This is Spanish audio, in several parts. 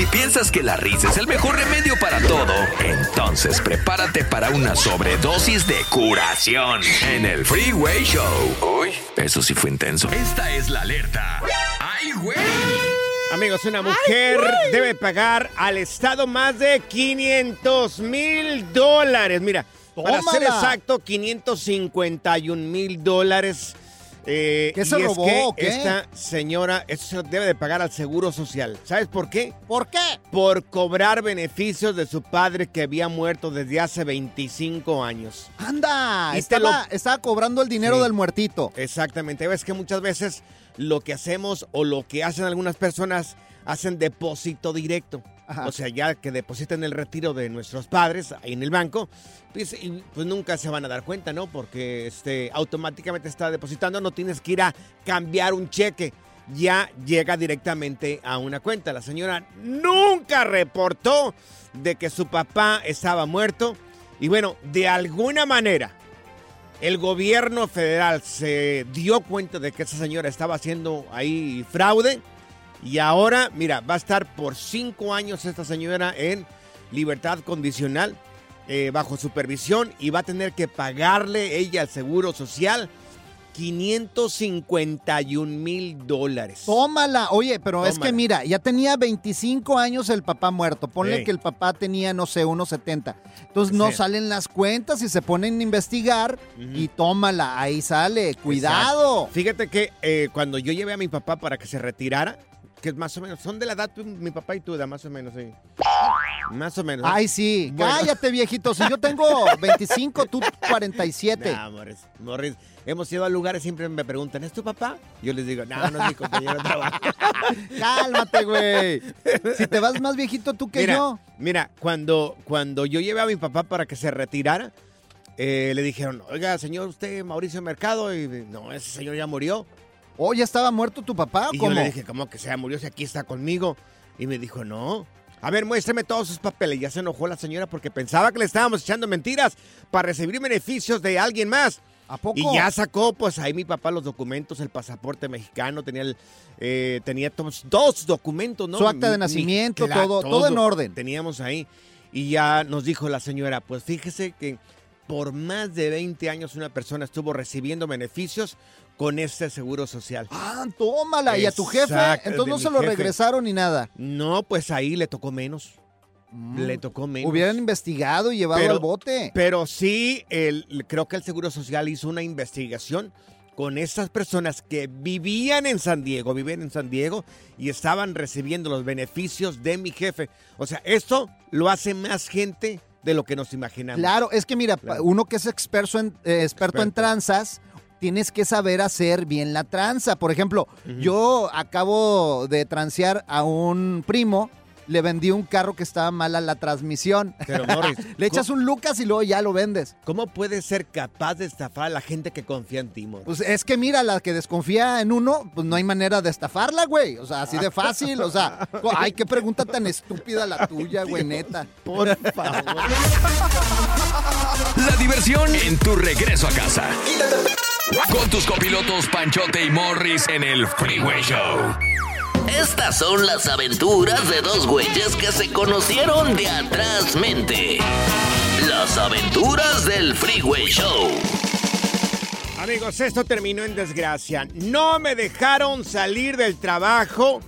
Si piensas que la risa es el mejor remedio para todo, entonces prepárate para una sobredosis de curación en el Freeway Show. Uy, eso sí fue intenso. Esta es la alerta. ¡Ay, güey! Amigos, una mujer debe pagar al Estado más de 500 mil dólares. Mira, para ser exacto, 551 mil dólares. Eh, ¿Qué se y es robó, que qué? Esta señora, eso se lo debe de pagar al Seguro Social. ¿Sabes por qué? ¿Por qué? Por cobrar beneficios de su padre que había muerto desde hace 25 años. Anda, estaba, lo- estaba cobrando el dinero Sí. del muertito. Exactamente. Ves que muchas veces lo que hacemos o lo que hacen algunas personas hacen depósito directo. O sea, ya que depositan el retiro de nuestros padres ahí en el banco, pues, pues nunca se van a dar cuenta, ¿no? Porque este, automáticamente está depositando, no tienes que ir a cambiar un cheque. Ya llega directamente a una cuenta. La señora nunca reportó de que su papá estaba muerto. Y bueno, de alguna manera, el gobierno federal se dio cuenta de que esa señora estaba haciendo ahí fraude y ahora, mira, va a estar por cinco años esta señora en libertad condicional eh, bajo supervisión y va a tener que pagarle ella al Seguro Social 551 mil dólares. Tómala. Oye, pero es que mira, ya tenía 25 años el papá muerto. Ponle que el papá tenía, no sé, unos 70. Entonces no salen las cuentas y se ponen a investigar y tómala. Ahí sale. Cuidado. Fíjate que eh, cuando yo llevé a mi papá para que se retirara, que es más o menos, son de la edad mi papá y tú, da más o menos, sí. Más o menos. Ay, sí. Bueno. Cállate, viejito. Si yo tengo 25, tú 47. Nah, Morris, Morris, hemos ido a lugares, siempre me preguntan, ¿es tu papá? Yo les digo, no, no es mi compañero de trabajo. Cálmate, güey. Si te vas más viejito tú que mira, yo. mira, cuando, cuando yo llevé a mi papá para que se retirara, eh, le dijeron, oiga, señor, usted, Mauricio Mercado, y no, ese señor ya murió. Oh, ¿ya estaba muerto tu papá o Y cómo? yo le dije, ¿cómo que se murió si aquí está conmigo? Y me dijo, no. A ver, muéstrame todos sus papeles. Ya se enojó la señora porque pensaba que le estábamos echando mentiras para recibir beneficios de alguien más. ¿A poco? Y ya sacó, pues ahí mi papá los documentos, el pasaporte mexicano, tenía el, eh, tenía todos, dos documentos, ¿no? Su acta de Mi- nacimiento, claro, todo- todo en orden. Teníamos ahí. Y ya nos dijo la señora, pues fíjese que por más de 20 años una persona estuvo recibiendo beneficios con este seguro social. Ah, tómala. ¿Y a tu jefe? Entonces no se lo jefe. regresaron ni nada. No, pues ahí le tocó menos. le tocó menos. Hubieran investigado y llevado Pero- al bote. Pero sí, el, creo que el Seguro Social hizo una investigación con esas personas que vivían en San Diego, vivían en San Diego y estaban recibiendo los beneficios de mi jefe. O sea, esto lo hace más gente de lo que nos imaginamos. Claro, es que mira, Claro. uno que es experto en, eh, experto en Experto. tranzas, tienes que saber hacer bien la tranza. Por ejemplo, yo acabo de transear a un primo, le vendí un carro que estaba mala la transmisión. Pero, Morris, le echas un Lucas y luego ya lo vendes. ¿Cómo puedes ser capaz de estafar a la gente que confía en ti, Morris? Pues es que mira, la que desconfía en uno, pues no hay manera de estafarla, güey. O sea, así de fácil. O sea, ay, qué pregunta tan estúpida la tuya, güey, neta. Por favor. La diversión en tu regreso a casa. Con tus copilotos Panchote y Morris en el Freeway Show. Estas son las aventuras de dos güeyes que se conocieron de atrás mente. Las aventuras del Freeway Show. Amigos, esto terminó en desgracia. No me dejaron salir del trabajo.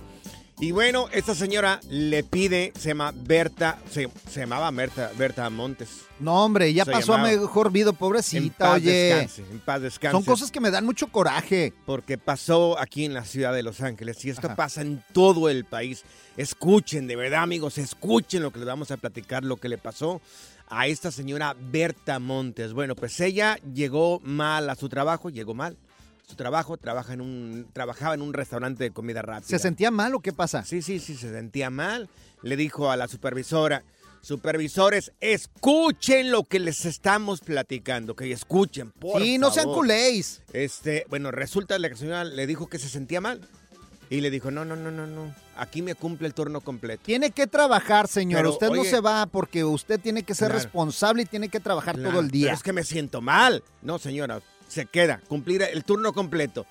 Y bueno, esta señora le pide, se llama Berta, se, se llamaba Berta, Berta Montes. No, hombre, ya Se pasó a mejor vida, En pobrecita, paz oye. descanse, en paz descanse. Son cosas que me dan mucho coraje. Porque pasó aquí en la ciudad de Los Ángeles y esto Ajá. pasa en todo el país. Escuchen, de verdad, amigos, escuchen lo que les vamos a platicar, lo que le pasó a esta señora Berta Montes. Bueno, pues ella llegó mal a su trabajo, llegó mal. Su trabajo, trabaja en un, trabajaba en un restaurante de comida rápida. ¿Se sentía mal o qué pasa? Sí, sí, sí, se sentía mal. Le dijo a la supervisora, supervisores, escuchen lo que les estamos platicando, que escuchen, por sí, no sean favor". culéis. Este, bueno, resulta que la señora le dijo que se sentía mal. Y le dijo, no, no, no, no, no. Aquí me cumple el turno completo. Tiene que trabajar, señor. Pero, usted no oye- se va porque usted tiene que ser Claro. responsable y tiene que trabajar Claro, todo el día. Pero es que me siento mal. No, señora, se queda, cumplir el turno completo.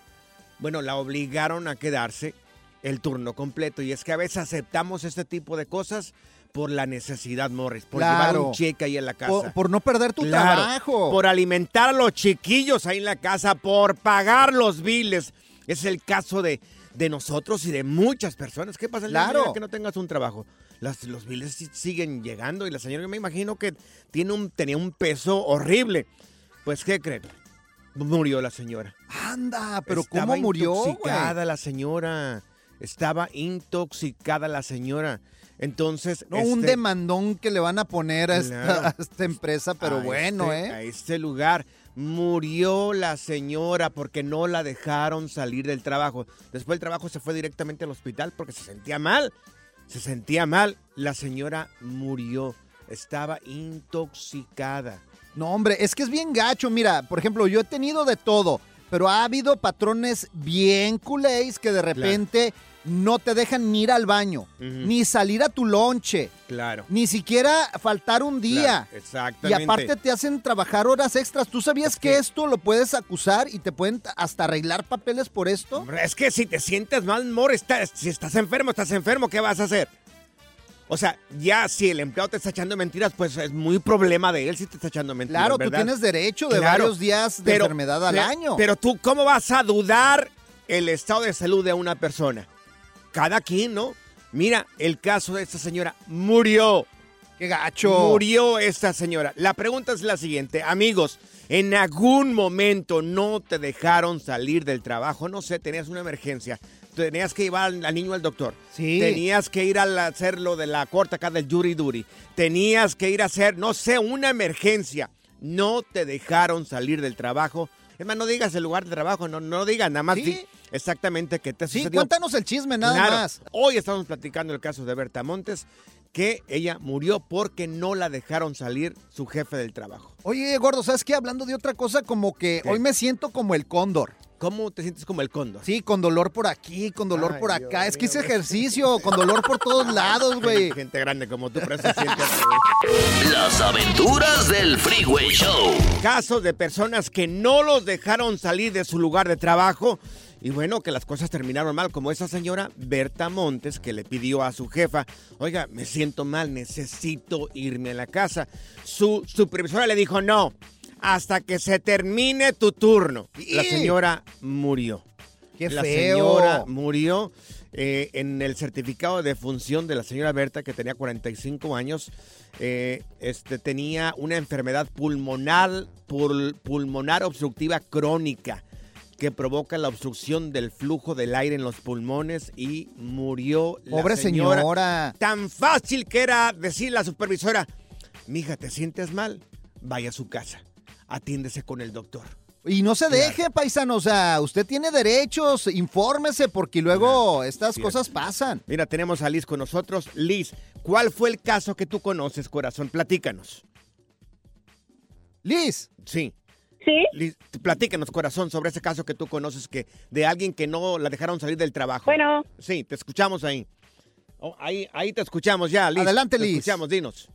Bueno, la obligaron a quedarse el turno completo. Y es que a veces aceptamos este tipo de cosas por la necesidad, Morris. Por llevar un cheque ahí en la casa. Por, por no perder tu Claro, trabajo. Por alimentar a los chiquillos ahí en la casa, por pagar los biles. Es el caso de, de nosotros y de muchas personas. ¿Qué pasa Claro. que no tengas un trabajo? Las- los biles siguen llegando y la señora yo me imagino que tiene un, tenía un peso horrible. Pues, ¿qué creen? Murió la señora. Anda, pero Estaba ¿cómo murió, güey? intoxicada la señora. Estaba intoxicada la señora. Entonces. No, un este, demandón que le van a poner a esta, Claro. a esta empresa, pero a bueno, este- ¿eh? A este lugar. Murió la señora porque no la dejaron salir del trabajo. Después del trabajo se fue directamente al hospital porque se sentía mal. Se sentía mal. La señora murió. Estaba intoxicada. No, hombre, es que es bien gacho. Mira, por ejemplo, yo he tenido de todo, pero ha habido patrones bien culés que de repente no te dejan ni ir al baño, ni salir a tu lonche, Claro. ni siquiera faltar un día. Claro, Y exactamente. aparte te hacen trabajar horas extras. ¿Tú sabías Es que, que- esto lo puedes acusar y te pueden hasta arreglar papeles por esto? Hombre, Es que si te sientes mal, estás- si estás enfermo, estás enfermo, ¿qué vas a hacer? O sea, ya si el empleado te está echando mentiras, pues es muy problema de él si te está echando mentiras. Claro, tú tienes derecho de Claro, varios días de pero- enfermedad al pe- año. Pero tú, ¿cómo vas a dudar el estado de salud de una persona? Cada quien, ¿no? Mira, el caso de esta señora murió. ¡Qué gacho! Murió esta señora. La pregunta es la siguiente. Amigos, ¿en algún momento no te dejaron salir del trabajo? No sé, tenías una emergencia. Tenías que llevar al al niño al doctor. Sí. Tenías que ir a hacer lo de la corta acá del Yuri Duri. Tenías que ir a hacer, no sé, una emergencia. No te dejaron salir del trabajo. Es más, no digas el lugar de trabajo, no, no digas nada más Sí. exactamente qué te Sí, sucedió. cuéntanos el chisme, nada Claro. más. Hoy estamos platicando el caso de Berta Montes, que ella murió porque no la dejaron salir su jefe del trabajo. Oye, gordo, ¿sabes qué? Hablando de otra cosa, como que ¿Qué? hoy me siento como el cóndor. ¿Cómo te sientes como el cóndor? Sí, con dolor por aquí, con dolor Ay, por Dios acá. es que hice ejercicio, con dolor por todos lados, güey. Gente grande como tú, pero se siente así. Las aventuras del Freeway Show. Casos de personas que no los dejaron salir de su lugar de trabajo. Y bueno, que las cosas terminaron mal, como esa señora Berta Montes que le pidió a su jefa, oiga, me siento mal, necesito irme a la casa. Su supervisora le dijo, no, hasta que se termine tu turno. La ¡Y! señora murió. Qué la feo. señora murió eh, en el certificado de función de la señora Berta, que tenía 45 años. eh, este, tenía una enfermedad pulmonar, pul- pulmonar obstructiva crónica que provoca la obstrucción del flujo del aire en los pulmones y murió la Pobre señora. Tan fácil que era decir la supervisora, mija, ¿te sientes mal? Vaya a su casa, atiéndese con el doctor. Y no se deje, paisano, o sea, usted tiene derechos, infórmese porque luego estas cierto. cosas pasan. Mira, tenemos a Liz con nosotros. Liz, ¿cuál fue el caso que tú conoces, corazón? Platícanos. Liz. Sí. Sí. Liz, platícanos, corazón, sobre ese caso que tú conoces que de alguien que no la dejaron salir del trabajo. Bueno. Sí, te escuchamos ahí. Oh, ahí, ahí te escuchamos ya, Liz. Adelante, Te Liz. escuchamos, dinos.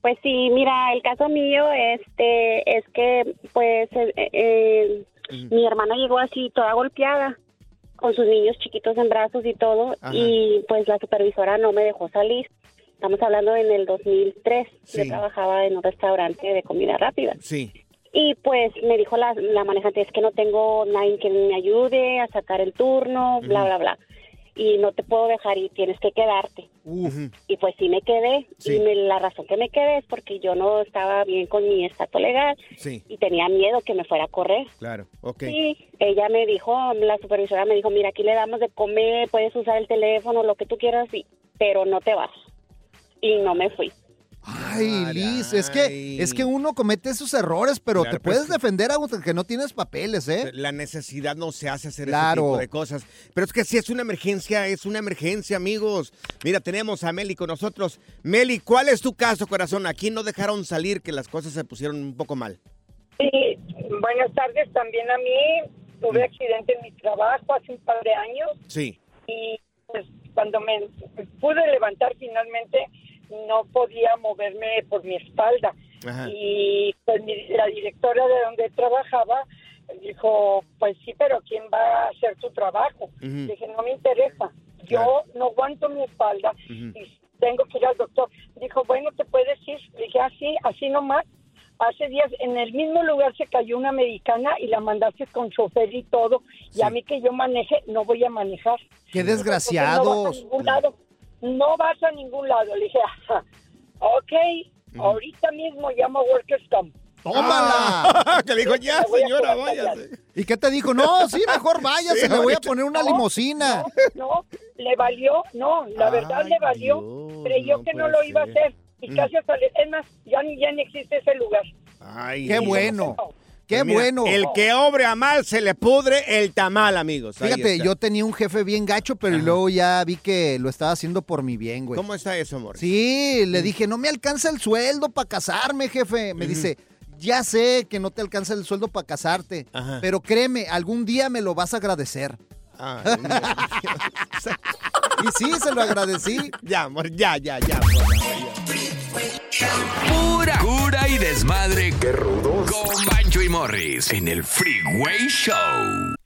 Pues sí, mira, el caso mío este es que pues eh, eh, mi hermana llegó así toda golpeada con sus niños chiquitos en brazos y todo Ajá. y pues la supervisora no me dejó salir. Estamos hablando en el 2003. Yo Sí. trabajaba en un restaurante de comida rápida. Sí. Y pues me dijo la, la manejante, es que no tengo nadie que me ayude a sacar el turno, bla, bla, bla. Y no te puedo dejar y tienes que quedarte. Y pues sí me quedé. Sí. Y me- la razón que me quedé es porque yo no estaba bien con mi estatus legal Sí, y tenía miedo que me fuera a correr. claro. Ok. Sí, ella me dijo, la supervisora me dijo, mira, aquí le damos de comer, puedes usar el teléfono, lo que tú quieras, sí, pero no te vas. Y no me fui. Ay, Liz, es que, es que uno comete esos errores, pero Claro, te pero puedes es que- defender aunque no tienes papeles, ¿eh? La necesidad no se hace hacer ese tipo de cosas. Pero es que si es una emergencia, es una emergencia, amigos. Mira, tenemos a Meli con nosotros. Meli, ¿cuál es tu caso, corazón? Aquí no dejaron salir que las cosas se pusieron un poco mal. Sí, buenas tardes también a mí. Tuve accidente en mi trabajo hace un par de años Sí. y pues cuando me pude levantar finalmente no podía moverme por mi espalda. Ajá. Y pues mi- la directora de donde trabajaba dijo, pues sí, pero ¿quién va a hacer tu trabajo? Dije, no me interesa. Yo no aguanto mi espalda y tengo que ir al doctor. Dijo, bueno, ¿te puedes ir? Dije, así, así nomás. Hace días en el mismo lugar se cayó una americana y la mandaste con chofer y todo. Y a mí que yo maneje, no voy a manejar. Qué Dijo, "Porque No No vas a ningún lado. Le dije, ok, ahorita mismo llamo a Workers Comp. ¡Tómala! que dijo, ya, Me señora, váyase. ¿Y qué te dijo? No, sí, mejor váyase, Sí, le voy a poner una No, limusina. No, le valió, no, la verdad le valió. Creyó que no lo iba a hacer. Y casi hasta le, es más, ya, ni- ya ni existe ese lugar. Ay, Qué Dios. bueno. Qué Pues mira, bueno. El que obre a mal se le pudre el tamal, amigos. Fíjate, yo tenía un jefe bien gacho, pero luego ya vi que lo estaba haciendo por mi bien, güey. ¿Cómo está eso, amor? Sí, le dije, no me alcanza el sueldo para casarme, jefe. Me dice, ya sé que no te alcanza el sueldo para casarte, Ajá. pero créeme, algún día me lo vas a agradecer. Ay, y sí, se lo agradecí. Ya, amor, ya, ya, ya. amor, Pura cura y desmadre. ¡Qué rudos! Con Bancho y Morris en el Freeway Show.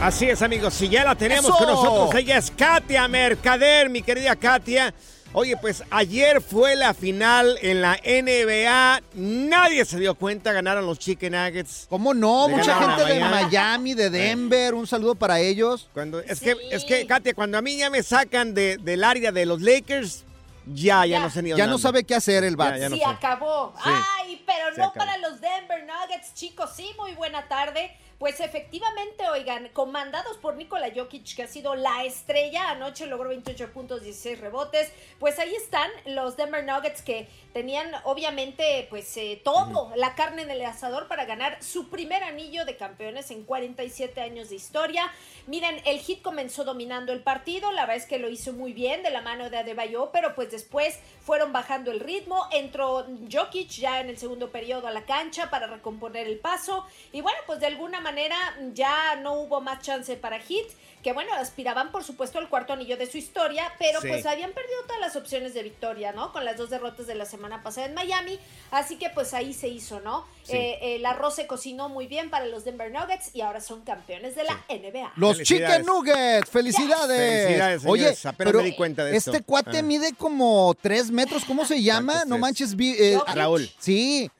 Así es, amigos. Si ya la tenemos ¡Eso! con nosotros, ella es Katia Mercader, mi querida Katia. Oye, pues ayer fue la final en la NBA. Nadie se dio cuenta, ganaron los Chicken Nuggets. ¿Cómo no? Le Mucha gente de Miami. De Denver. Un saludo para ellos. Cuando, es, que, es que, Katia, cuando a mí ya me sacan de- del área de los Lakers, ya, ya, Ya. no sé ni Ya no sabe qué hacer el Ya, Bats. ya no sí, sé. acabó. Sí. Ay, pero Se no acabó. para los Denver Nuggets, chicos. Sí, muy buena tarde. Pues efectivamente, oigan, comandados por Nikola Jokic, que ha sido la estrella, anoche logró 28 puntos, 16 rebotes. Pues ahí están los Denver Nuggets que tenían obviamente pues eh, todo, la carne en el asador para ganar su primer anillo de campeones en 47 años de historia. Miren, el Heat comenzó dominando el partido, la verdad es que lo hizo muy bien de la mano de Adebayo, pero pues después fueron bajando el ritmo, entró Jokic ya en el segundo periodo a la cancha para recomponer el paso y bueno, pues de alguna manera ya no hubo más chance para Heat, que bueno, aspiraban por supuesto al cuarto anillo de su historia, pero Sí. pues habían perdido todas las opciones de victoria, ¿no? Con las dos derrotas de la semana pasada en Miami, así que pues ahí se hizo, ¿no? Sí. Eh, el arroz se cocinó muy bien para los Denver Nuggets y ahora son campeones de la NBA. Los. Chicken Nuggets, felicidades. Felicidades, Oye, apenas pero me di cuenta de esto. este cuate Ah. mide como tres metros, ¿cómo se llama? No manches, vi- eh. Raúl. Sí.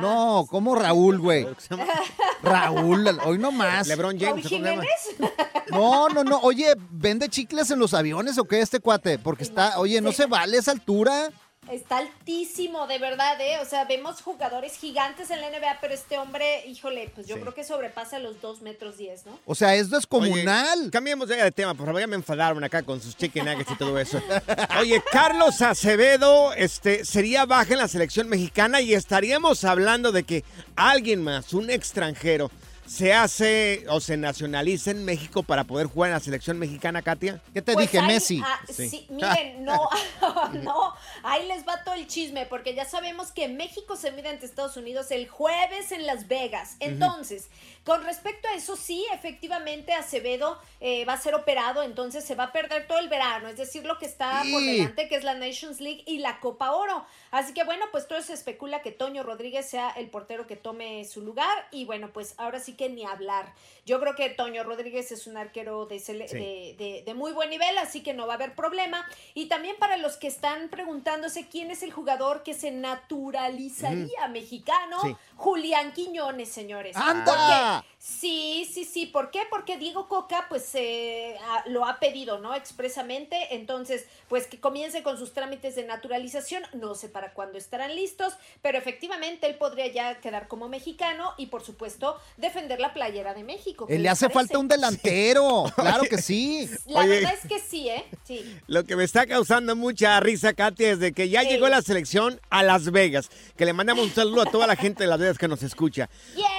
No, como Raúl, güey. Raúl, hoy no más. LeBron James, ¿cómo? No, no, no. Oye, ¿vende chicles en los aviones o qué este cuate? Porque está, oye, no se vale esa altura. Está altísimo, de verdad, ¿eh? O sea, vemos jugadores gigantes en la NBA, pero este hombre, híjole, pues yo Sí. creo que sobrepasa los 2 metros 10, ¿no? O sea, es descomunal. Oye, cambiemos ya de tema, por favor, ya me enfadaron acá con sus chicken nuggets y todo eso. Oye, Carlos Acevedo este, sería baja en la selección mexicana y estaríamos hablando de que alguien más, un extranjero, se hace o se nacionaliza en México para poder jugar en la selección mexicana, Katia. ¿Qué te Pues ahí- ah, Sí. sí, miren, no, no, ahí les va todo el chisme, porque ya sabemos que México se mide ante Estados Unidos el jueves en Las Vegas. Entonces, con respecto a eso, sí, efectivamente, Acevedo eh, va a ser operado, entonces se va a perder todo el verano, es decir, lo que está por delante, que es la Nations League y la Copa Oro. Así que bueno, pues todo se especula que Toño Rodríguez sea el portero que tome su lugar, y bueno, pues ahora sí que ni hablar. Yo creo que Toño Rodríguez es un arquero de, sele- Sí. de, de- de muy buen nivel, así que no va a haber problema. Y también para los que están preguntándose quién es el jugador que se naturalizaría mexicano, Sí. Julián Quiñones, señores. ¡Anda! Porque- sí, sí, sí. ¿Por qué? Porque Diego Coca, pues, eh, a- lo ha pedido, ¿no? Expresamente. Entonces, pues que comience con sus trámites de naturalización. No sé para cuándo estarán listos, pero efectivamente él podría ya quedar como mexicano y, por supuesto, defender la playera de México. ¿Qué Eh, Le hace parece? falta un delantero. Claro que sí. La Oye. verdad es que sí, ¿eh? Sí. Lo que me está causando mucha risa, Katia, es de que ya llegó la selección a Las Vegas. Que le mandamos un saludo a toda la gente de Las Vegas que nos escucha.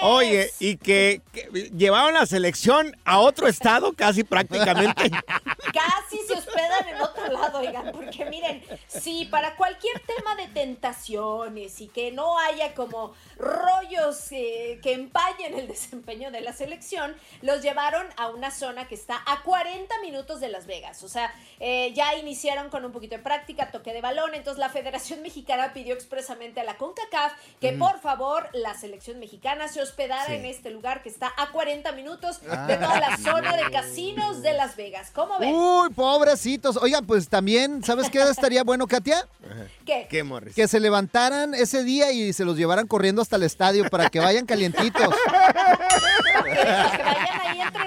Oye, y que, que llevaron la selección a otro estado casi prácticamente. Casi se hospedan en otro lado, oigan, porque miren, sí, para cualquier tema de tentaciones y que no haya como rollos eh, que empañen el desempeño de la selección, los llevaron a una zona que está a 40 minutos de Las Vegas. O sea, eh, ya iniciaron con un poquito de práctica, toque de balón, entonces la Federación Mexicana pidió expresamente a la CONCACAF que Mm. por favor la selección mexicana se hospedara Sí. en este lugar que está a 40 minutos de Ah. toda la zona de casinos de Las Vegas. ¿Cómo ven? Uy, pobrecitos. Oigan, pues también, ¿sabes qué estaría bueno, Katia? ¿Qué? ¿Qué, Morris? Que se levantaran ese día y se los llevaran corriendo hasta el estadio para que vayan calientitos. ahí ¿no?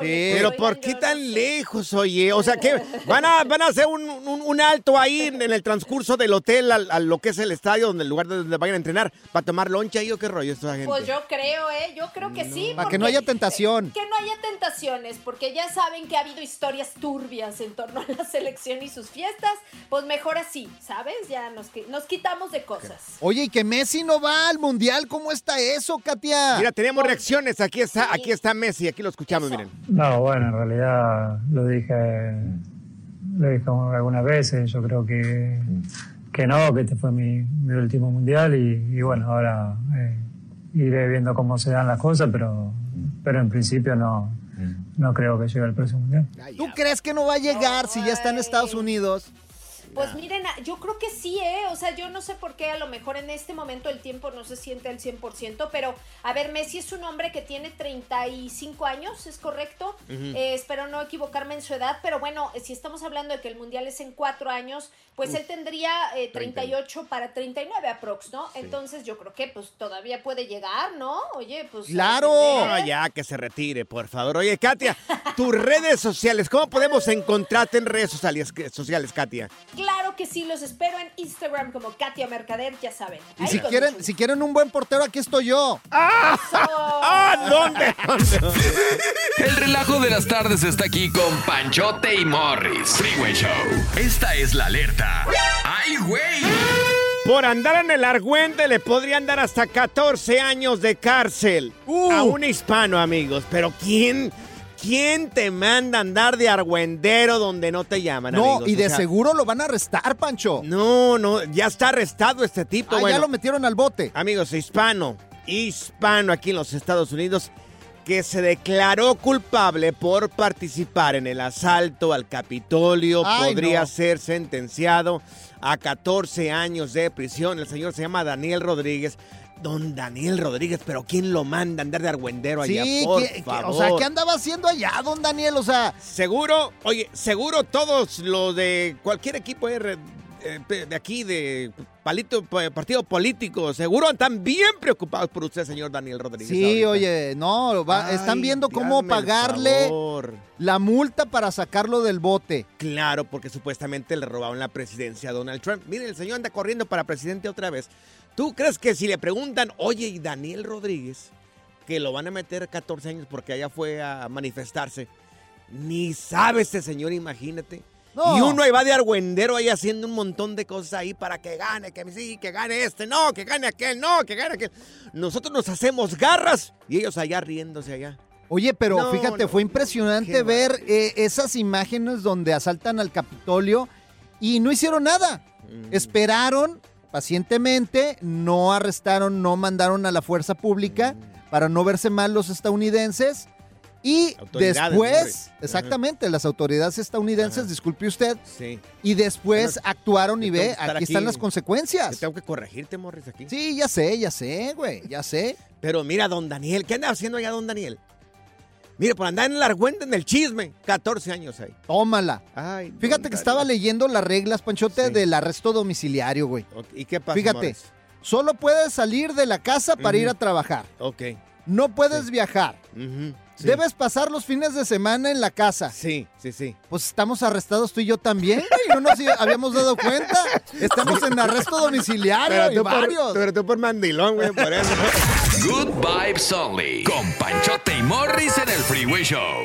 Ay, híjole. Pero ¿por qué tan lejos, oye? O sea, que van a, van a hacer un, un- un alto ahí en, en el transcurso del hotel al- a, lo que es el estadio, donde el lugar donde vayan a entrenar, para tomar loncha ahí o qué rollo esta gente. Pues yo creo, ¿eh? Yo creo que sí. Para que porque- no haya tentación. Que no haya tentaciones, porque ya saben que ha habido historias turbias en torno a la selección y sus fiestas. Pues mejor así, ¿sabes? Ya nos, nos quitamos de cosas. Oye, y que Messi no va al mundial, ¿cómo está eso, Katia? Mira, tenemos reacciones. Aquí está, aquí está Messi, aquí lo escuchamos, miren. No, bueno, en realidad lo dije, lo dije algunas veces. Yo creo que, que no, que este fue mi, mi último mundial y, bueno, ahora eh, iré viendo cómo se dan las cosas, pero, pero en principio no, no creo que llegue el próximo mundial. ¿Tú crees que no va a llegar si ya está en Estados Unidos? Pues miren, a- yo creo que sí, ¿eh? O sea, yo no sé por qué a lo mejor en este momento el tiempo no se siente al 100%, pero a ver, Messi es un hombre que tiene 35 años, ¿es correcto? Eh, espero no equivocarme en su edad, pero bueno, si estamos hablando de que el Mundial es en cuatro años, pues Uf. él tendría eh, 38 para 39 aprox, ¿no? Entonces yo creo que pues todavía puede llegar, ¿no? Oye, pues... No, ya que se retire, por favor. Oye, Katia, tus redes sociales, ¿cómo podemos encontrarte en redes sociales, sociales Katia? Claro que sí, los espero en Instagram como Katia Mercader, ya saben. Y si quieren, mucho si quieren un buen portero, aquí estoy yo. ¡Ah! ¿Dónde? El relajo de las tardes está aquí con Panchote y Morris. Freeway Show. Esta es la alerta. ¡Ay, güey! Por andar en el argüente le podrían dar hasta 14 años de cárcel a un hispano, amigos. Pero ¿quién, quién te manda a andar de argüendero donde no te llaman, No, amigos? y O de sea, seguro lo van a arrestar, Pancho. No, no, ya está arrestado este tipo. Ah, ya lo metieron al bote. Amigos, hispano, hispano aquí en los Estados Unidos, que se declaró culpable por participar en el asalto al Capitolio, Ay, podría no. ser sentenciado a 14 años de prisión. El señor se llama Daniel Rodríguez. Don Daniel Rodríguez, pero ¿quién lo manda a andar de argüendero allá? Sí, por ¿qué- qué- favor. o sea, ¿qué andaba haciendo allá, don Daniel? O sea, Seguro, oye, seguro todos los de cualquier equipo R- eh, de aquí, de palito, pa- partido político, seguro están bien preocupados por usted, señor Daniel Rodríguez. sí, ahorita. oye, no, va- Ay, están viendo cómo pagarle la multa para sacarlo del bote. Claro, porque supuestamente le robaron la presidencia a Donald Trump. Mire, el señor anda corriendo para presidente otra vez. ¿Tú crees que si le preguntan, oye, y Daniel Rodríguez, que lo van a meter 14 años porque allá fue a manifestarse, ni sabe este señor, imagínate? No. Y uno ahí va de argüendero ahí haciendo un montón de cosas ahí para que gane, que sí, que gane este, no, que gane aquel, no, que gane aquel. Nosotros nos hacemos garras y ellos allá riéndose allá. Oye, pero No, fíjate, no, fue impresionante ver eh, esas imágenes donde asaltan al Capitolio y no hicieron nada. Mm. Esperaron pacientemente, no arrestaron, no mandaron a la fuerza pública Mm. para no verse mal los estadounidenses. Y después, exactamente, las autoridades estadounidenses, disculpe usted, Sí. y después Bueno, actuaron y ve, aquí, están las consecuencias. Tengo que corregirte, Morris, aquí. Sí, ya sé, ya sé, güey, ya sé. Pero mira, don Daniel, ¿qué anda haciendo allá don Daniel? Mire, por andar en el argüente, en el chisme, 14 años ahí. Tómala. Ay, Fíjate que estaba leyendo las reglas, Panchote, del arresto domiciliario, güey. ¿Y qué pasa, Fíjate, Morris? solo puedes salir de la casa para ir a trabajar. Ok. No puedes viajar. Ujú, sí. Debes pasar los fines de semana en la casa. Sí, sí, sí. Pues estamos arrestados tú y yo también, güey. No nos habíamos dado cuenta. Estamos en arresto domiciliario Pero y tú, por, varios. pero tú por mandilón, güey, por eso. Good vibes only. Con Panchote y Morris en el Freeway Show.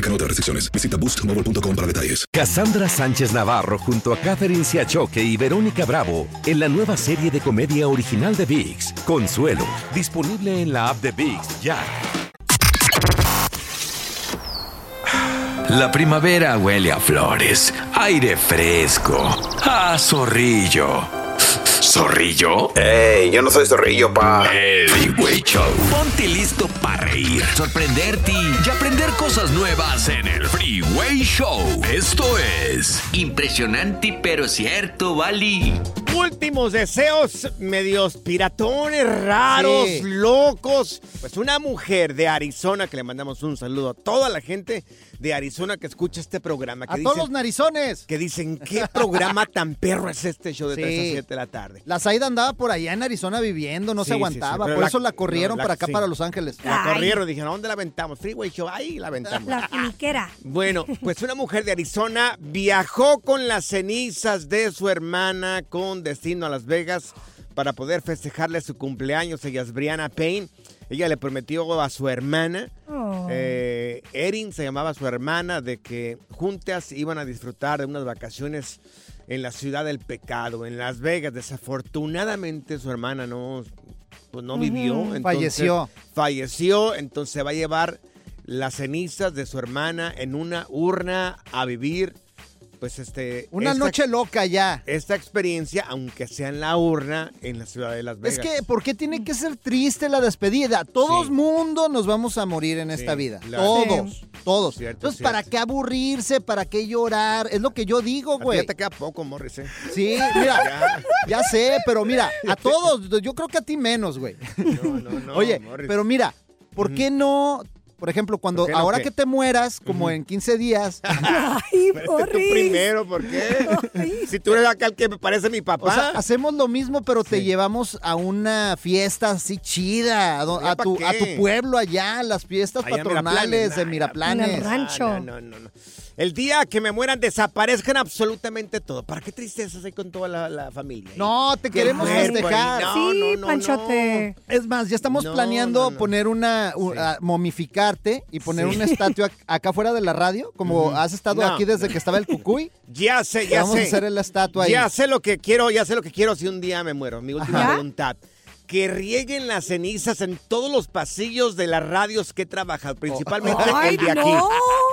Aplican otras restricciones. Visita boostmobile.com para detalles. Cassandra Sánchez Navarro junto a Catherine Siachoque y Verónica Bravo en la nueva serie de comedia original de VIX, Consuelo, disponible en la app de VIX ya. La primavera huele a flores, aire fresco, a zorrillo. ¿Zorrillo? ¡Ey! Yo no soy zorrillo, pa. El Freeway Show. Ponte listo para reír, sorprenderte y aprender cosas nuevas en el Freeway Show. Esto es Impresionante pero cierto, Bali. Últimos deseos medios piratones, raros, Sí. locos. Pues una mujer de Arizona, que le mandamos un saludo a toda la gente de Arizona que escucha este programa. Que A dicen, todos los narizones. Que dicen, ¿qué programa tan perro es este show de Sí. 3 a 7 de la tarde? La Zaida andaba por allá en Arizona viviendo, no Sí, se sí, sí, aguantaba. por la- eso la corrieron no, la- para acá, sí. para Los Ángeles. La corrieron, dijeron, ¿a dónde la aventamos? Freeway Show, ahí la aventamos. La finiquera. Bueno, pues una mujer de Arizona viajó con las cenizas de su hermana con destino a Las Vegas para poder festejarle su cumpleaños. Ella es Brianna Payne. Ella le prometió a su hermana, Oh. eh, Erin se llamaba su hermana, de que juntas iban a disfrutar de unas vacaciones en la ciudad del pecado, en Las Vegas. Desafortunadamente su hermana no, pues no vivió. entonces- Falleció. Falleció, entonces va a llevar las cenizas de su hermana en una urna a vivir, pues este... Una esta- noche loca ya. Esta experiencia, aunque sea en la urna, en la ciudad de Las Es Vegas. que, ¿por qué tiene que ser triste la despedida? Todos mundo nos vamos a morir en esta vida. Todos, Sí. todos. Cierto, Entonces, cierto. ¿para qué aburrirse? ¿Para qué llorar? Es lo que yo digo, güey. ya te queda poco, Morris, ¿eh? Sí, mira, ya sé, pero mira, a todos, yo creo que a ti menos, güey. no, Oye, Morris. pero mira, ¿por qué no, por ejemplo, cuando ¿Por qué no ahora qué? que te mueras, como en 15 días, Ay, Pero tú primero, ¿por qué? si tú eres acá el que me parece mi papá. o sea, hacemos lo mismo, pero te llevamos a una fiesta así chida, a, do- ¿Ya a pa' tu, a tu pueblo allá, las fiestas Allá en patronales de Miraplanes, Miraplanes. Ah, no, no, no, no. El día que me mueran desaparezcan absolutamente todo. ¿Para qué tristezas ahí con toda la, la familia? No, te Que queremos festejar. No, sí, no, no, Panchote. Es más, ya estamos No, planeando no, no. poner una, a- momificarte y poner Sí. una estatua ac- acá fuera de la radio, como has estado No. aquí desde que estaba el cucuy. Ya sé, ya Vamos sé. a hacer la estatua ahí. Ya sé lo que quiero, ya sé lo que quiero si un día me muero. Mi última Ajá. voluntad. Que rieguen las cenizas en todos los pasillos de las radios que he trabajado, principalmente Ay, el de aquí. no.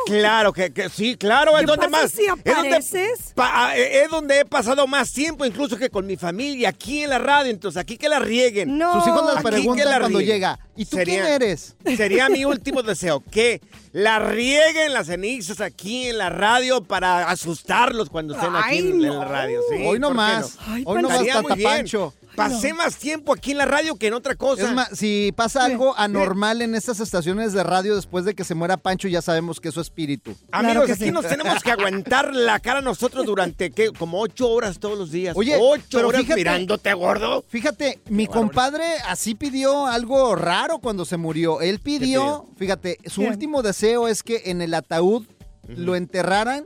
Claro, que, que sí, claro, es ¿Qué donde pasa más. si es, donde, pa- es donde he pasado más tiempo, incluso que con mi familia, aquí en la radio. Entonces, aquí que la rieguen. No. Sus hijos que preguntan la cuando rieguen. llega, ¿y tú Sería- quién eres? Sería mi último deseo, que la rieguen las cenizas aquí en la radio para asustarlos cuando estén aquí en, no. la radio. Sí, Hoy no ¿por qué más. Ay, Hoy no más, Estaría muy Tata bien. Pancho. Pasé más tiempo aquí en la radio que en otra cosa. Es más, si pasa algo anormal en estas estaciones de radio después de que se muera Pancho, ya sabemos que es su espíritu. Amigos, Claro que aquí sí. nos tenemos que aguantar la cara nosotros durante ¿qué? como ocho horas todos los días. Oye, ocho pero horas fíjate- mirándote, gordo. Fíjate, mi compadre así pidió algo raro cuando se murió. Él pidió, fíjate, su último deseo es que en el ataúd lo enterraran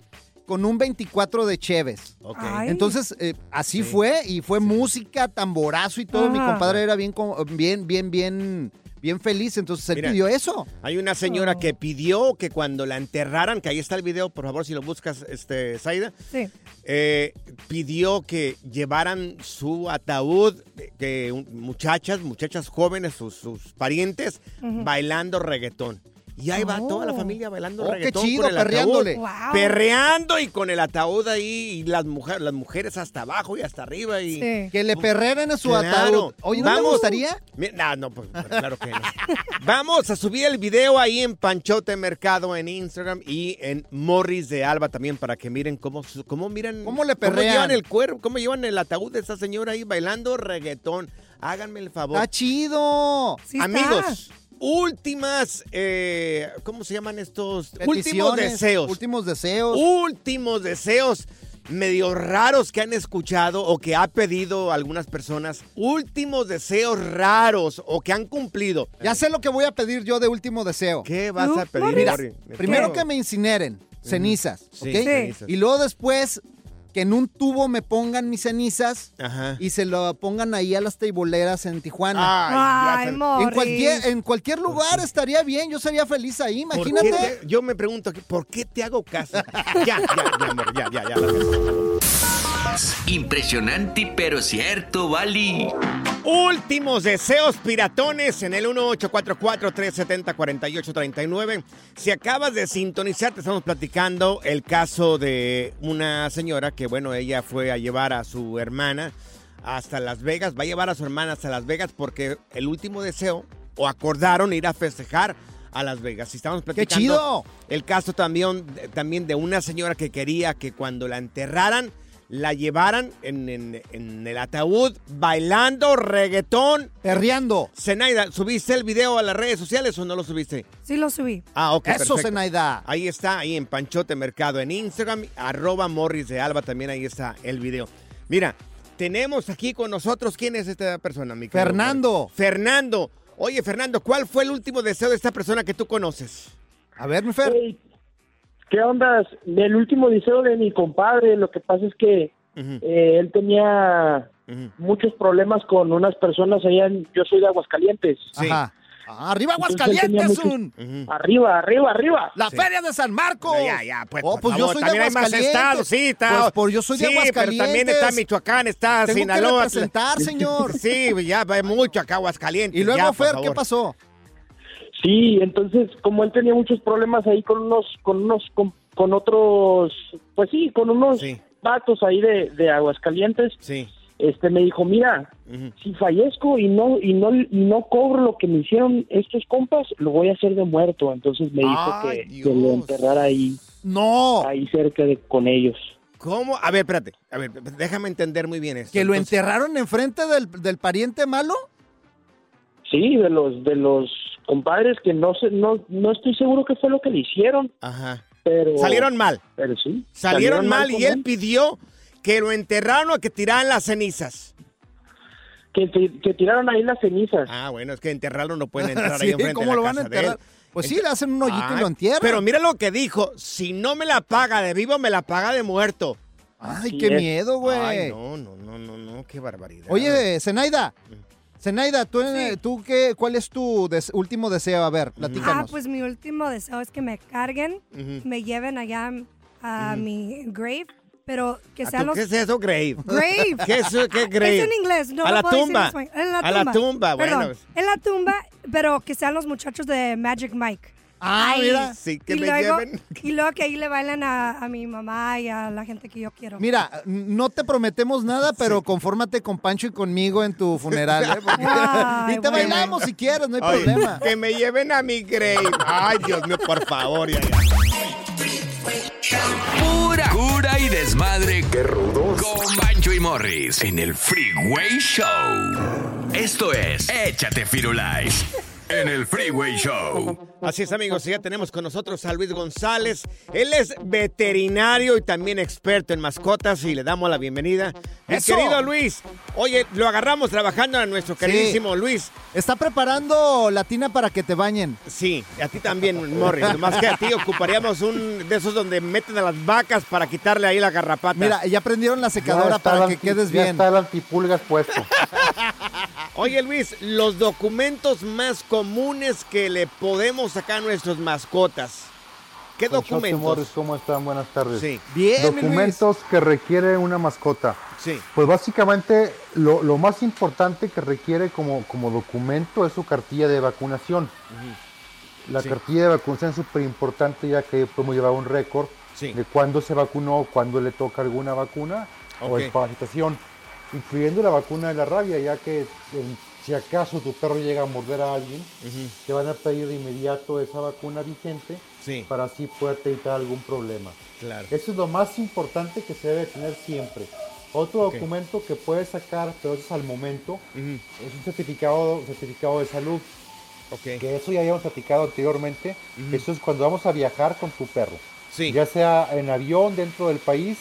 con un 24 de Cheves. Entonces, eh, así fue, y fue música, tamborazo y todo. Mi compadre era bien, bien, bien, bien, bien feliz. Entonces, él Mira. pidió eso. Hay una señora que pidió que cuando la enterraran, que ahí está el video, por favor, si lo buscas, este, Zaida, Sí. eh, pidió que llevaran su ataúd, que muchachas, muchachas jóvenes, sus, sus parientes, bailando reggaetón. Y ahí va toda la Oh. familia bailando Oh, qué reggaetón. chido, con el ataúd. perreándole. Wow. Perreando y con el ataúd ahí, y las, mujeres las mujeres hasta abajo y hasta arriba. Y, Sí. Que le perreren en su Claro. ataúd. Oye, ¿no te Vamos. gustaría? No, no, pues, claro que no. Vamos a subir el video ahí en Panchote Mercado en Instagram y en Morris de Alba también para que miren cómo, cómo miran. ¿Cómo le Cómo perrean? llevan el cuerpo, cómo llevan el ataúd de esa señora ahí bailando reggaetón. Háganme el favor. Está chido. Sí está. Últimas, eh, ¿cómo se llaman estos? Últimos deseos. Últimos deseos. Últimos deseos medio raros que han escuchado o que ha pedido algunas personas. Últimos deseos raros o que han cumplido. Ya sé lo que voy a pedir yo de último deseo. ¿Qué vas a ¿Tú, pedir? Morris? Primero que me incineren cenizas, Sí, ¿ok? cenizas. Y luego después que en un tubo me pongan mis cenizas Ajá. y se lo pongan ahí a las teiboleras en Tijuana. Ay, Ay, en cualquier, en cualquier lugar estaría bien, yo sería feliz ahí, ¿Por qué imagínate. te- yo me pregunto, ¿por qué te hago caso? ya, ya, ya, amor, ya, ya, ya. Impresionante, pero cierto, Bali. Últimos deseos piratones en el 1844-370-4839. Si acabas de sintonizar, te estamos platicando el caso de una señora que, bueno, ella fue a llevar a su hermana hasta Las Vegas. Va a llevar a su hermana hasta Las Vegas porque el último deseo, o acordaron ir a festejar a Las Vegas. Y estamos platicando chido! el caso también, también de una señora que quería que cuando la enterraran, la llevaran en, en- en el ataúd bailando reggaetón. Perreando. Zenaida, ¿subiste el video a las redes sociales o no lo subiste? Sí lo subí. Ah, ok. Eso, perfecto. Zenaida. Ahí está, ahí en Panchote Mercado, en Instagram, arroba Morris de Alba, también ahí está el video. Mira, tenemos aquí con nosotros, ¿quién es esta persona, mi Fernando. Morris? Fernando. Oye, Fernando, ¿cuál fue el último deseo de esta persona que tú conoces? A ver, mi Fer. ¿Qué onda? El último deseo de mi compadre, lo que pasa es que eh, él tenía muchos problemas con unas personas allá, en- yo soy de Aguascalientes. Ajá. Ah, arriba Aguascalientes, un. Arriba, arriba, arriba. La Feria de San Marcos. Ya, ya, pues, Oh, por pues yo soy de también hay más Aguascalientes. estados, sí, está. Pues por yo soy de Sí, pero Aguascalientes. también está Michoacán, está Tengo que Sinaloa. representar, señor. Sí, ya va mucho acá Aguascalientes. Y luego, ya, Fer. ¿qué pasó? Sí, entonces como él tenía muchos problemas ahí con unos, con unos, con, con otros, pues sí, con unos vatos ahí de, de Aguascalientes. Sí. Este me dijo, mira, si fallezco y no y no y no cobro lo que me hicieron estos compas, lo voy a hacer de muerto. Entonces me dijo que, que lo enterrara ahí. No. Ahí cerca de con ellos. ¿Cómo? A ver, espérate. A ver, déjame entender muy bien esto. ¿Que lo Entonces- enterraron enfrente del, del pariente malo? Sí, de los de los compadres que no sé, no no estoy seguro qué fue lo que le hicieron. Ajá. Pero Salieron mal. Pero sí. Salieron mal y él pidió que lo enterraran o que tiraran las cenizas. Que, que tiraron ahí las cenizas. Ah, bueno, es que enterrarlo no pueden entrar Sí, ahí enfrente ¿cómo de la lo van a casa de él. enterrar? Pues sí, le hacen un hoyito y lo entierran. Pero mira lo que dijo, si no me la paga de vivo, me la paga de muerto. Ay, qué miedo, güey. Ay, no, no, no, no, no, qué barbaridad. Oye, Zenaida. Zenaida, ¿tú, eh, ¿tú qué, cuál es tu des- último deseo? A ver, Ah, platícanos. pues mi último deseo es que me carguen, me lleven allá a mi grave, pero que ¿A sean los... ¿Qué es eso, grave? Grave. ¿Qué es? ¿Qué grave? Es en inglés, no A la puedo decir en tumba. español. En la A la tumba, bueno. Perdón, en la tumba, pero que sean los muchachos de Magic Mike. Ah, Ahí. mira. Sí, que y me luego, lleven. Y luego que ahí le bailan a, a mi mamá y a la gente que yo quiero. Mira, no te prometemos nada, pero confórmate con Pancho y conmigo en tu funeral. ¿eh? Porque- Ay, y te bueno. bailamos si quieres, no hay Oye, problema. Que me lleven a mi grave. Ay, Dios mío, por favor, ya, ya. Pura cura y desmadre. ¡Qué rudos! Con Bancho y Morris en el Freeway Show. Esto es Échate Firulais en el Freeway Show. Así es, amigos, ya tenemos con nosotros a Luis González. Él es veterinario y también experto en mascotas y le damos la bienvenida. Mi ¡Eso! querido Luis, oye, lo agarramos trabajando a nuestro queridísimo Luis. Está preparando la tina para que te bañen. Sí, a ti también, Morris. Más que a ti ocuparíamos un de esos donde meten a las vacas para quitarle ahí la garrapata. Mira, ya prendieron la secadora para el que quedes ya bien. está el antipulgas puesto. Oye Luis, los documentos más comunes que le podemos sacar a nuestras mascotas. ¿Qué Panchote documentos? Morris, ¿cómo están? Buenas tardes. Sí. Bien, Documentos que requiere una mascota. Sí. Pues básicamente lo, lo más importante que requiere como, como documento es su cartilla de vacunación. La Sí. cartilla de vacunación es súper importante ya que podemos llevar un récord Sí. de cuándo se vacunó, cuándo le toca alguna vacuna o Ok. desparasitación, incluyendo la vacuna de la rabia, ya que en- si acaso tu perro llega a morder a alguien, te van a pedir de inmediato esa vacuna vigente Sí. para así poderte evitar algún problema. Claro. Eso es lo más importante que se debe tener siempre. Otro documento que puedes sacar, pero eso es al momento, es un certificado, certificado de salud. Que eso ya habíamos platicado anteriormente. Eso es cuando vamos a viajar con tu perro. Sí. Ya sea en avión dentro del país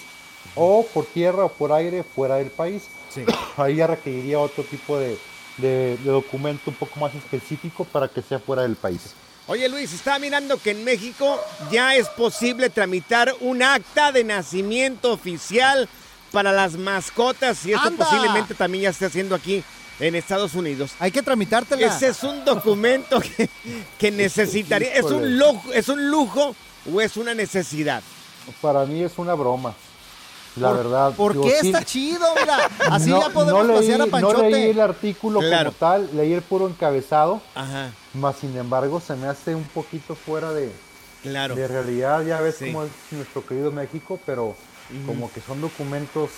o por tierra o por aire fuera del país. Sí. Ahí ya requeriría otro tipo de, de- de documento un poco más específico para que sea fuera del país. Oye Luis, estaba mirando que en México ya es posible tramitar un acta de nacimiento oficial para las mascotas y esto ¡Anda! posiblemente también ya esté haciendo aquí en Estados Unidos. Hay que tramitártela. Ese es un documento que, que necesitaría. ¿Es un, lujo, ¿Es un lujo o es una necesidad? Para mí es una broma. La ¿Por- verdad. ¿Por digo, qué sí- está chido? Mira, así no, ya podemos no leí, pasear a No Panchote. leí el artículo Claro. como tal, leí el puro encabezado. Ajá. Más sin embargo, se me hace un poquito fuera de, Claro. de realidad. Ya ves Sí. cómo es nuestro querido México, pero como que son documentos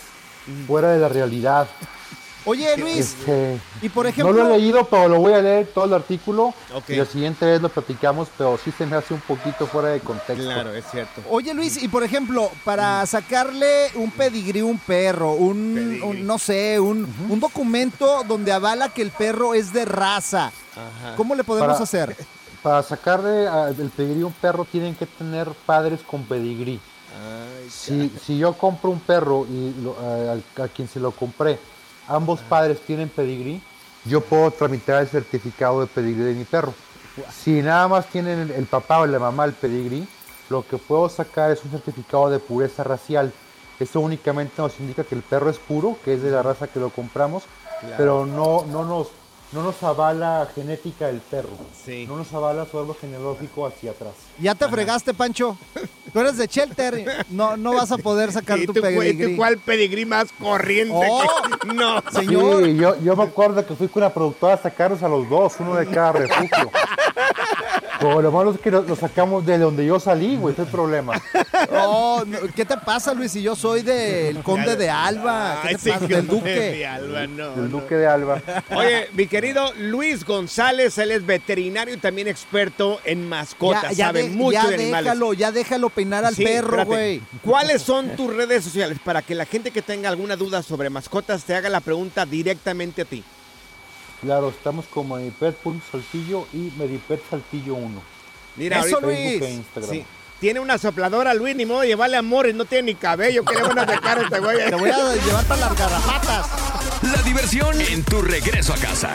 fuera de la realidad. Oye, Luis, Este, y por no ejemplo... lo he leído, pero lo voy a leer todo el artículo. Ok. Y la siguiente vez lo platicamos, pero sí se me hace un poquito fuera de contexto. Claro, es cierto. Oye Luis, y por ejemplo, para sacarle un pedigrí a un perro, un, un- no sé, un, un documento donde avala que el perro es de raza, ¿cómo le podemos Para- hacer? Para sacarle a- el pedigrí a un perro tienen que tener padres con pedigrí. si, si yo compro un perro y lo- a, a quien se lo compré, ambos padres tienen pedigrí, yo puedo tramitar el certificado de pedigrí de mi perro. Si nada más tienen el, el papá o la mamá el pedigrí, lo que puedo sacar es un certificado de pureza racial. Eso únicamente nos indica que el perro es puro, que es de la raza que lo compramos, Claro. pero no, no, nos, no nos avala genética del perro. No nos avala su árbol genealógico hacia atrás. Ya te fregaste, Pancho. Tú eres de Shelter, no, no vas a poder sacar ¿Y tu tú, pedigrí. tú cuál pedigrí más corriente? Oh, que- No. Sí, yo, yo me acuerdo que fui con la productora a sacarlos a los dos, uno de cada refugio. Pero lo malo es que lo, lo sacamos de donde yo salí, güey, ese es el problema. Oh, no, ¿Qué te pasa, Luis? Si yo soy del conde de Alba. ¿Qué Ay, te sí, pasa? Del conde de duque. Alba, no, El no. duque de Alba. Oye, mi querido Luis González, él es veterinario y también experto en mascotas, Ya, ya sabe de- mucho ya de animales. déjalo, ya déjalo peinar al Sí, perro, güey. ¿Cuáles son tus redes sociales para que la gente que tenga alguna duda sobre mascotas te haga la pregunta directamente a ti? Claro, estamos como Medipet.saltillo y Medipet Saltillo 1. Mira, Eso, ahorita- Facebook e Instagram. Sí. Tiene una sopladora, Luis, ni modo de llevarle amores, no tiene ni cabello. ¿Qué le van a sacar a este güey? Te voy a llevar para las garrapatas. La diversión en tu regreso a casa.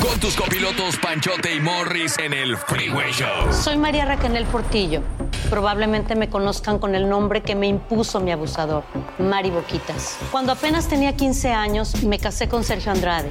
Con tus copilotos Panchote y Morris en el Freeway Show. Soy María Raquel Portillo. Probablemente me conozcan con el nombre que me impuso mi abusador, Mari Boquitas. Cuando apenas tenía 15 años, me casé con Sergio Andrade,